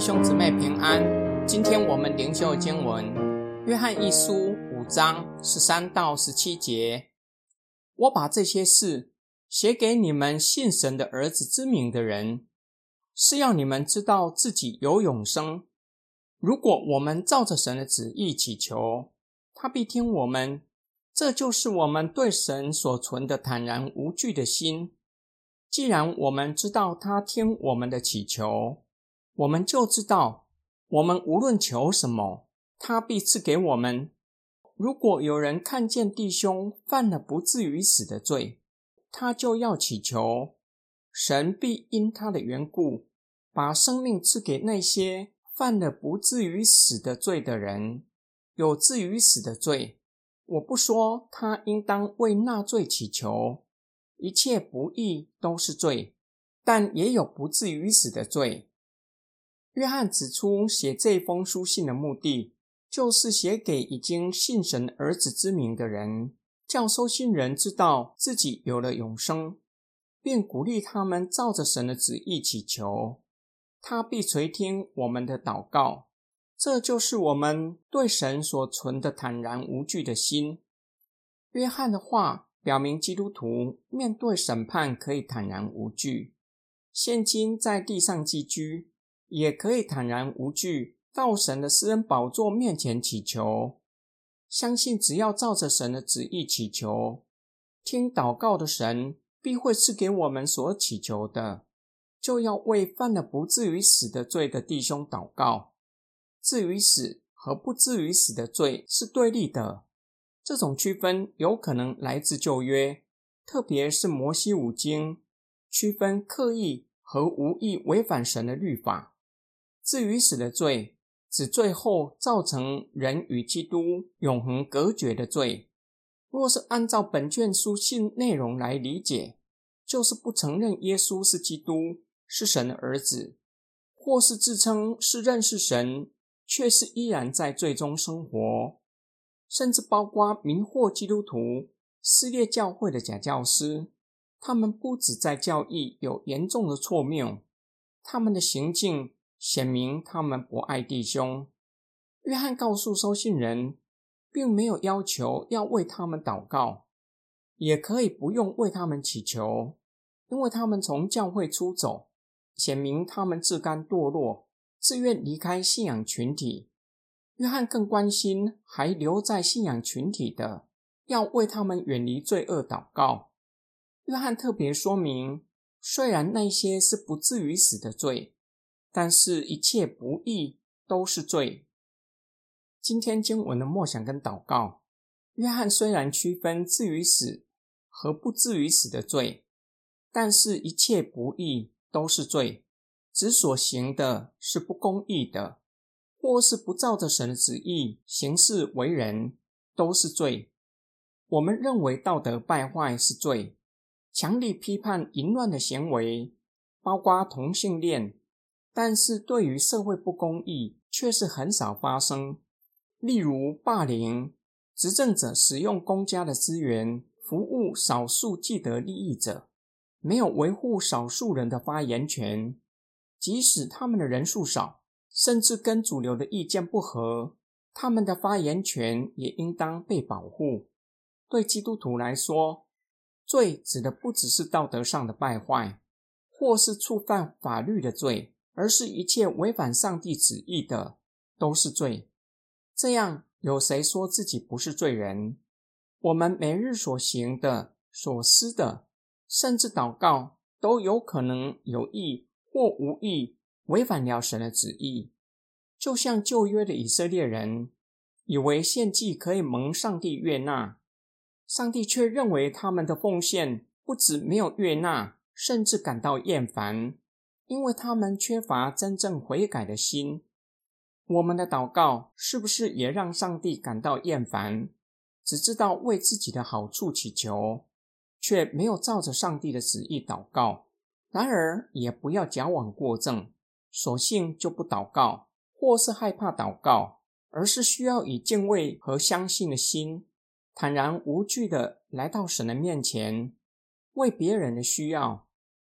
兄姊妹平安。今天我们灵修经文《约翰一书》五章十三到十七节。我把这些事写给你们信神的儿子之名的人，是要你们知道自己有永生。如果我们照着神的旨意祈求，他必听我们。这就是我们对神所存的坦然无惧的心。既然我们知道他听我们的祈求，我们就知道，我们无论求什么，他必赐给我们。如果有人看见弟兄犯了不至于死的罪，他就要祈求，神必因他的缘故，把生命赐给那些犯了不至于死的罪的人。有至于死的罪，我不说他应当为那罪祈求。一切不义都是罪，但也有不至于死的罪。约翰指出，写这封书信的目的，就是写给已经信神儿子之名的人，叫收信人知道自己有了永生，并鼓励他们照着神的旨意祈求，他必垂听我们的祷告。这就是我们对神所存的坦然无惧的心。约翰的话。表明基督徒面对审判可以坦然无惧，现今在地上寄居，也可以坦然无惧到神的私人宝座面前祈求。相信只要照着神的旨意祈求，听祷告的神必会赐给我们所祈求的。就要为犯了不至于死的罪的弟兄祷告。至于死和不至于死的罪是对立的。这种区分有可能来自旧约，特别是摩西五经，区分刻意和无意违反神的律法。至于死的罪，指最后造成人与基督永恒隔绝的罪。若是按照本卷书信内容来理解，就是不承认耶稣是基督，是神的儿子，或是自称是认识神，却是依然在罪中生活。甚至包括迷惑基督徒、撕裂教会的假教师，他们不止在教义有严重的错谬，他们的行径显明他们不爱弟兄。约翰告诉收信人，并没有要求要为他们祷告，也可以不用为他们祈求，因为他们从教会出走，显明他们自甘堕落，自愿离开信仰群体。约翰更关心还留在信仰群体的，要为他们远离罪恶祷告。约翰特别说明，虽然那些是不至于死的罪，但是一切不义都是罪。今天经文的默想跟祷告，约翰虽然区分至于死和不至于死的罪，但是一切不义都是罪，指所行的是不公义的。或是不照着神的旨意行事为人，都是罪。我们认为道德败坏是罪，强力批判淫乱的行为，包括同性恋。但是对于社会不公义，却是很少发生。例如霸凌，执政者使用公家的资源服务少数既得利益者，没有维护少数人的发言权，即使他们的人数少。甚至跟主流的意见不合，他们的发言权也应当被保护。对基督徒来说，罪指的不只是道德上的败坏，或是触犯法律的罪，而是一切违反上帝旨意的都是罪。这样，有谁说自己不是罪人？我们每日所行的、所思的，甚至祷告，都有可能有意或无意。违反了神的旨意，就像旧约的以色列人以为献祭可以蒙上帝悦纳，上帝却认为他们的奉献不止没有悦纳，甚至感到厌烦，因为他们缺乏真正悔改的心。我们的祷告是不是也让上帝感到厌烦？只知道为自己的好处祈求，却没有照着上帝的旨意祷告。然而，也不要矫枉过正。索性就不祷告，或是害怕祷告，而是需要以敬畏和相信的心，坦然无惧的来到神的面前，为别人的需要，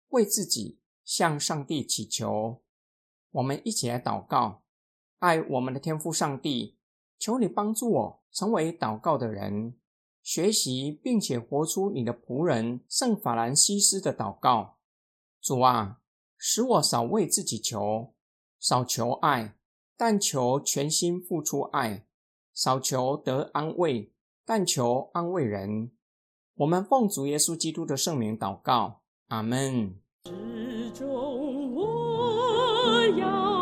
为自己向上帝祈求。我们一起来祷告，爱我们的天父上帝，求你帮助我成为祷告的人，学习并且活出你的仆人圣法兰西斯的祷告。主啊，使我少为自己求，少求爱，但求全心付出爱；少求得安慰，但求安慰人。我们奉主耶稣基督的圣名祷告，阿门。始终我要。